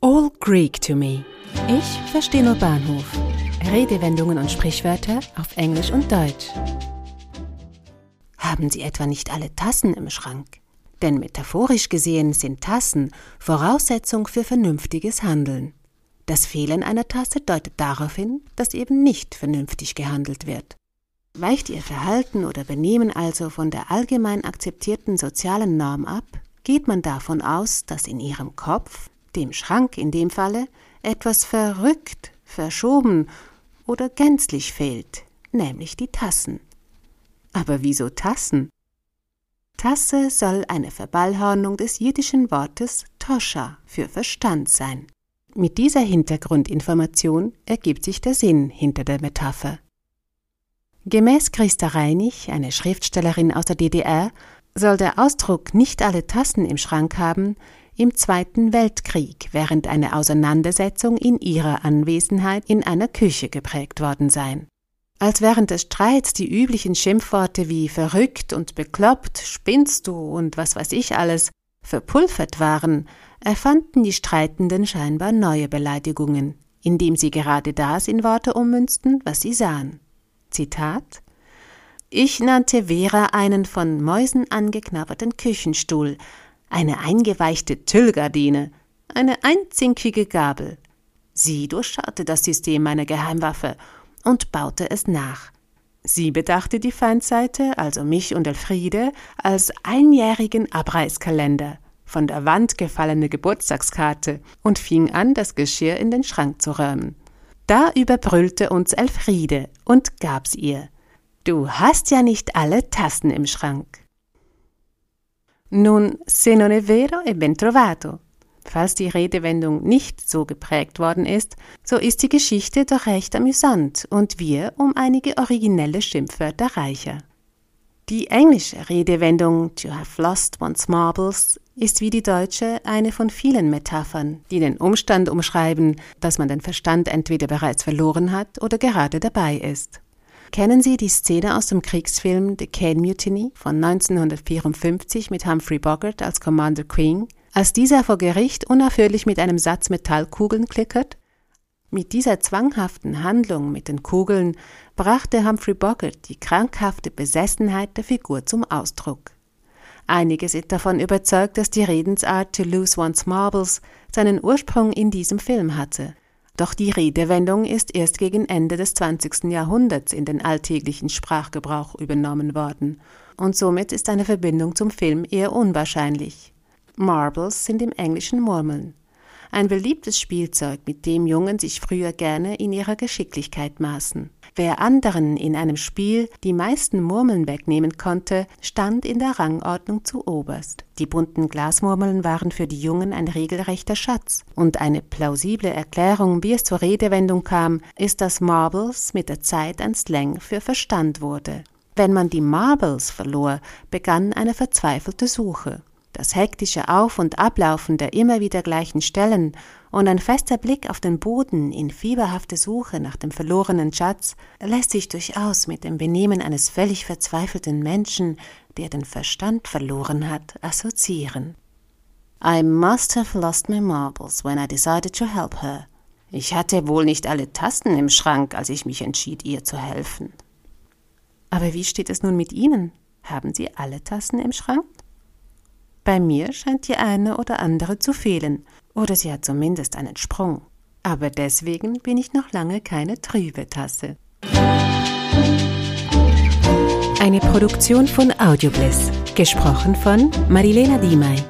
All Greek to me. Ich verstehe nur Bahnhof. Redewendungen und Sprichwörter auf Englisch und Deutsch. Haben Sie etwa nicht alle Tassen im Schrank? Denn metaphorisch gesehen sind Tassen Voraussetzung für vernünftiges Handeln. Das Fehlen einer Tasse deutet darauf hin, dass eben nicht vernünftig gehandelt wird. Weicht Ihr Verhalten oder Benehmen also von der allgemein akzeptierten sozialen Norm ab, geht man davon aus, dass in Ihrem Kopf dem Schrank in dem Falle, etwas verrückt, verschoben oder gänzlich fehlt, nämlich die Tassen. Aber wieso Tassen? Tasse soll eine Verballhornung des jiddischen Wortes Toscha für Verstand sein. Mit dieser Hintergrundinformation ergibt sich der Sinn hinter der Metapher. Gemäß Christa Reinig, eine Schriftstellerin aus der DDR, soll der Ausdruck nicht alle Tassen im Schrank haben im Zweiten Weltkrieg während einer Auseinandersetzung in ihrer Anwesenheit in einer Küche geprägt worden sein. Als während des Streits die üblichen Schimpfworte wie verrückt und bekloppt, spinnst du und was weiß ich alles verpulvert waren, erfanden die Streitenden scheinbar neue Beleidigungen, indem sie gerade das in Worte ummünzten, was sie sahen. Zitat Ich nannte Vera einen von Mäusen angeknabberten Küchenstuhl, eine eingeweichte Tüllgardine, eine einzinkige Gabel. Sie durchschaute das System meiner Geheimwaffe und baute es nach. Sie bedachte die Feindseite, also mich und Elfriede, als einjährigen Abreißkalender, von der Wand gefallene Geburtstagskarte und fing an, das Geschirr in den Schrank zu räumen. Da überbrüllte uns Elfriede und gab's ihr. Du hast ja nicht alle Tassen im Schrank. Nun, se non è vero, è ben trovato. Falls die Redewendung nicht so geprägt worden ist, so ist die Geschichte doch recht amüsant und wir um einige originelle Schimpfwörter reicher. Die englische Redewendung to have lost one's marbles ist wie die deutsche eine von vielen Metaphern, die den Umstand umschreiben, dass man den Verstand entweder bereits verloren hat oder gerade dabei ist. Kennen Sie die Szene aus dem Kriegsfilm The Cane Mutiny von 1954 mit Humphrey Bogart als Commander Queen, als dieser vor Gericht unaufhörlich mit einem Satz Metallkugeln klickert? Mit dieser zwanghaften Handlung mit den Kugeln brachte Humphrey Bogart die krankhafte Besessenheit der Figur zum Ausdruck. Einige sind davon überzeugt, dass die Redensart To lose one's marbles seinen Ursprung in diesem Film hatte – doch die Redewendung ist erst gegen Ende des 20. Jahrhunderts in den alltäglichen Sprachgebrauch übernommen worden, und somit ist eine Verbindung zum Film eher unwahrscheinlich. Marbles sind im Englischen Murmeln ein beliebtes Spielzeug, mit dem Jungen sich früher gerne in ihrer Geschicklichkeit maßen. Wer anderen in einem Spiel die meisten Murmeln wegnehmen konnte, stand in der Rangordnung zu oberst. Die bunten Glasmurmeln waren für die Jungen ein regelrechter Schatz. Und eine plausible Erklärung, wie es zur Redewendung kam, ist, dass Marbles mit der Zeit ein Slang für Verstand wurde. Wenn man die Marbles verlor, begann eine verzweifelte Suche. Das hektische Auf- und Ablaufen der immer wieder gleichen Stellen und ein fester Blick auf den Boden in fieberhafte Suche nach dem verlorenen Schatz lässt sich durchaus mit dem Benehmen eines völlig verzweifelten Menschen, der den Verstand verloren hat, assoziieren. I must have lost my marbles when I decided to help her. Ich hatte wohl nicht alle Tasten im Schrank, als ich mich entschied, ihr zu helfen. Aber wie steht es nun mit Ihnen? Haben Sie alle Tassen im Schrank? Bei mir scheint die eine oder andere zu fehlen, oder sie hat zumindest einen Sprung. Aber deswegen bin ich noch lange keine trübe Tasse. Eine Produktion von Audiobliss, gesprochen von Marilena Diemey.